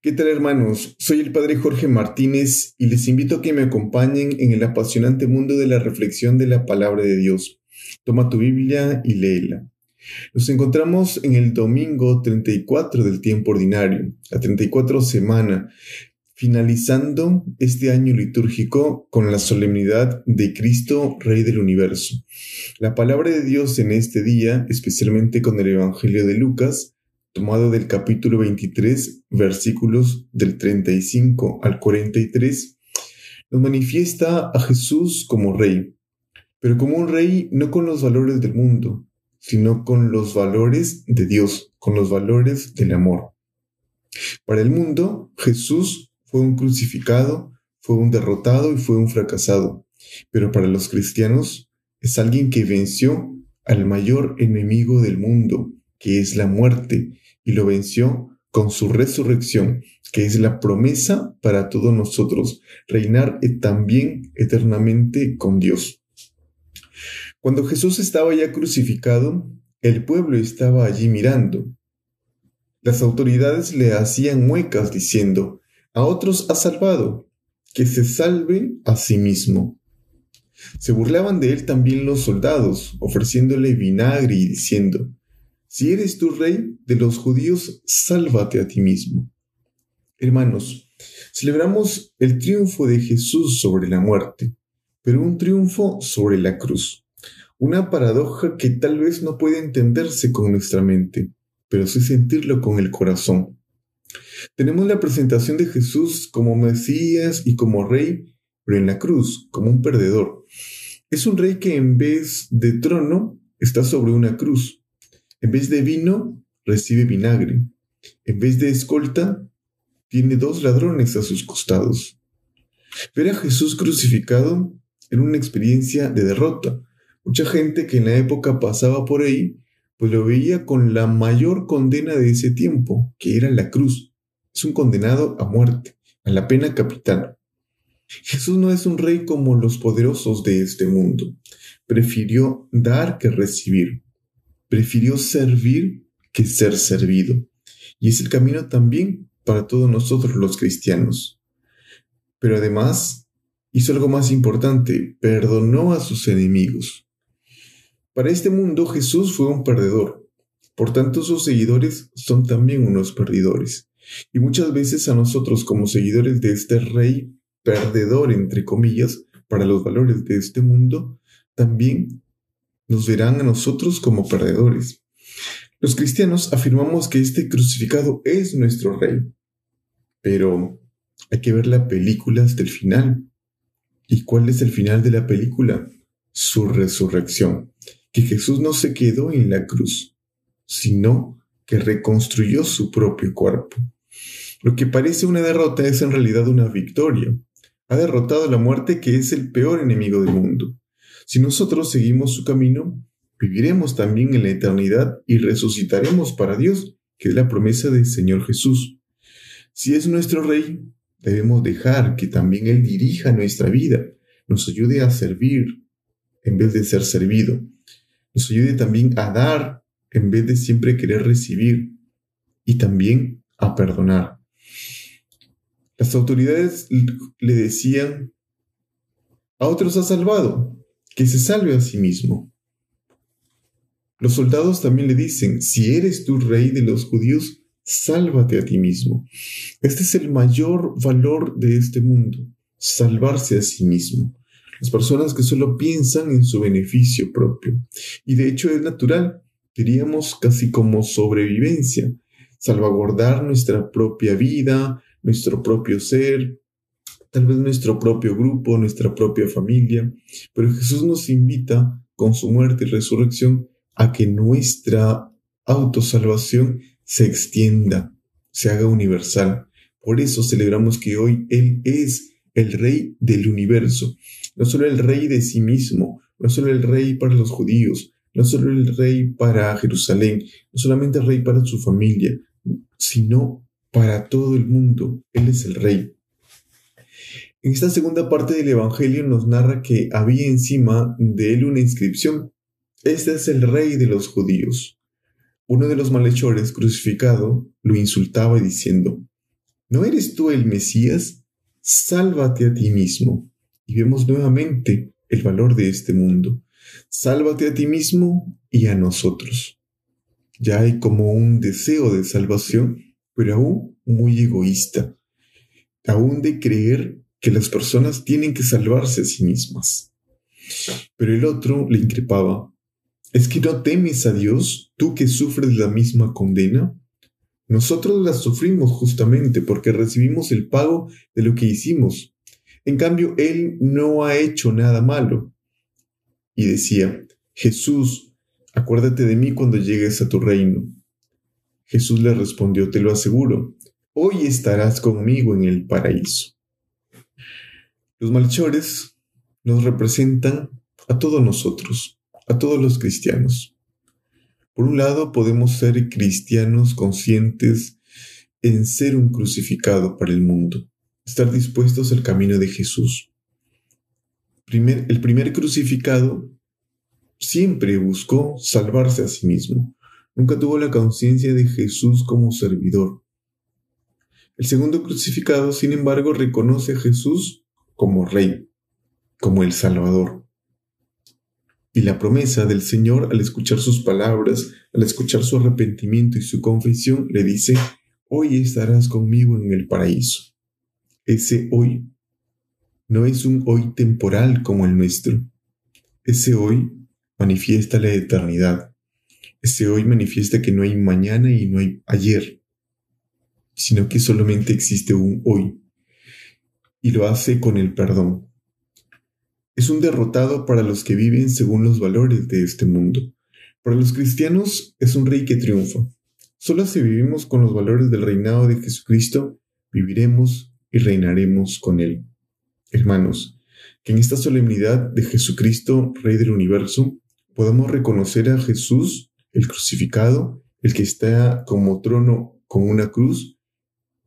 ¿Qué tal hermanos? Soy el Padre Jorge Martínez y les invito a que me acompañen en el apasionante mundo de la reflexión de la palabra de Dios. Toma tu Biblia y léela. Nos encontramos en el domingo 34 del tiempo ordinario, la 34 semana, finalizando este año litúrgico con la solemnidad de Cristo, Rey del Universo. La palabra de Dios en este día, especialmente con el Evangelio de Lucas, tomado del capítulo 23, versículos del 35 al 43, nos manifiesta a Jesús como rey, pero como un rey no con los valores del mundo, sino con los valores de Dios, con los valores del amor. Para el mundo, Jesús fue un crucificado, fue un derrotado y fue un fracasado, pero para los cristianos es alguien que venció al mayor enemigo del mundo, que es la muerte, y lo venció con su resurrección, que es la promesa para todos nosotros, reinar también eternamente con Dios. Cuando Jesús estaba ya crucificado, el pueblo estaba allí mirando. Las autoridades le hacían muecas diciendo, a otros ha salvado, que se salve a sí mismo. Se burlaban de él también los soldados, ofreciéndole vinagre y diciendo, si eres tú rey de los judíos, sálvate a ti mismo. Hermanos, celebramos el triunfo de Jesús sobre la muerte, pero un triunfo sobre la cruz. Una paradoja que tal vez no puede entenderse con nuestra mente, pero sí sentirlo con el corazón. Tenemos la presentación de Jesús como Mesías y como Rey, pero en la cruz como un perdedor. Es un rey que en vez de trono está sobre una cruz en vez de vino, recibe vinagre. En vez de escolta, tiene dos ladrones a sus costados. Ver a Jesús crucificado era una experiencia de derrota. Mucha gente que en la época pasaba por ahí, pues lo veía con la mayor condena de ese tiempo, que era la cruz. Es un condenado a muerte, a la pena capital. Jesús no es un rey como los poderosos de este mundo. Prefirió dar que recibir prefirió servir que ser servido. Y es el camino también para todos nosotros los cristianos. Pero además hizo algo más importante, perdonó a sus enemigos. Para este mundo Jesús fue un perdedor, por tanto sus seguidores son también unos perdedores. Y muchas veces a nosotros como seguidores de este rey perdedor, entre comillas, para los valores de este mundo, también nos verán a nosotros como perdedores. Los cristianos afirmamos que este crucificado es nuestro rey, pero hay que ver la película hasta el final. ¿Y cuál es el final de la película? Su resurrección, que Jesús no se quedó en la cruz, sino que reconstruyó su propio cuerpo. Lo que parece una derrota es en realidad una victoria. Ha derrotado la muerte que es el peor enemigo del mundo. Si nosotros seguimos su camino, viviremos también en la eternidad y resucitaremos para Dios, que es la promesa del Señor Jesús. Si es nuestro Rey, debemos dejar que también Él dirija nuestra vida, nos ayude a servir en vez de ser servido, nos ayude también a dar en vez de siempre querer recibir y también a perdonar. Las autoridades le decían, a otros ha salvado, que se salve a sí mismo. Los soldados también le dicen, si eres tú rey de los judíos, sálvate a ti mismo. Este es el mayor valor de este mundo, salvarse a sí mismo. Las personas que solo piensan en su beneficio propio. Y de hecho es natural, diríamos casi como sobrevivencia, salvaguardar nuestra propia vida, nuestro propio ser, tal vez nuestro propio grupo, nuestra propia familia, pero Jesús nos invita con su muerte y resurrección a que nuestra autosalvación se extienda, se haga universal. Por eso celebramos que hoy Él es el Rey del universo, no solo el Rey de sí mismo, no solo el Rey para los judíos, no solo el Rey para Jerusalén, no solamente el Rey para su familia, sino para todo el mundo. Él es el Rey. En esta segunda parte del Evangelio nos narra que había encima de él una inscripción. Este es el rey de los judíos. Uno de los malhechores crucificado lo insultaba diciendo, ¿no eres tú el Mesías? Sálvate a ti mismo. Y vemos nuevamente el valor de este mundo. Sálvate a ti mismo y a nosotros. Ya hay como un deseo de salvación, pero aún muy egoísta, aún de creer que las personas tienen que salvarse a sí mismas. Pero el otro le increpaba, ¿es que no temes a Dios, tú que sufres la misma condena? Nosotros la sufrimos justamente porque recibimos el pago de lo que hicimos. En cambio, Él no ha hecho nada malo. Y decía, Jesús, acuérdate de mí cuando llegues a tu reino. Jesús le respondió, te lo aseguro, hoy estarás conmigo en el paraíso. Los malhechores nos representan a todos nosotros, a todos los cristianos. Por un lado, podemos ser cristianos conscientes en ser un crucificado para el mundo, estar dispuestos al camino de Jesús. el primer crucificado siempre buscó salvarse a sí mismo, nunca tuvo la conciencia de Jesús como servidor. El segundo crucificado, sin embargo, reconoce a Jesús como Rey, como el Salvador. Y la promesa del Señor al escuchar sus palabras, al escuchar su arrepentimiento y su confesión, le dice, hoy estarás conmigo en el paraíso. Ese hoy no es un hoy temporal como el nuestro. Ese hoy manifiesta la eternidad. Ese hoy manifiesta que no hay mañana y no hay ayer, sino que solamente existe un hoy. Y lo hace con el perdón. Es un derrotado para los que viven según los valores de este mundo. Para los cristianos es un rey que triunfa. Solo si vivimos con los valores del reinado de Jesucristo, viviremos y reinaremos con Él. Hermanos, que en esta solemnidad de Jesucristo, Rey del universo, podamos reconocer a Jesús, el crucificado, el que está como trono con una cruz,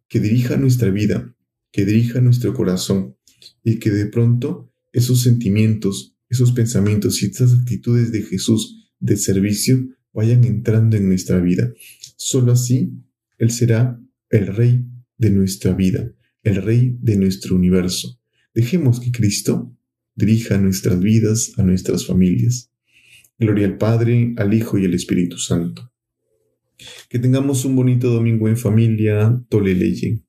que dirija nuestra vida, que dirija nuestro corazón y que de pronto esos sentimientos, esos pensamientos y esas actitudes de Jesús de servicio vayan entrando en nuestra vida. Solo así Él será el Rey de nuestra vida, el Rey de nuestro universo. Dejemos que Cristo dirija nuestras vidas, a nuestras familias. Gloria al Padre, al Hijo y al Espíritu Santo. Que tengamos un bonito domingo en familia, Tole Leye.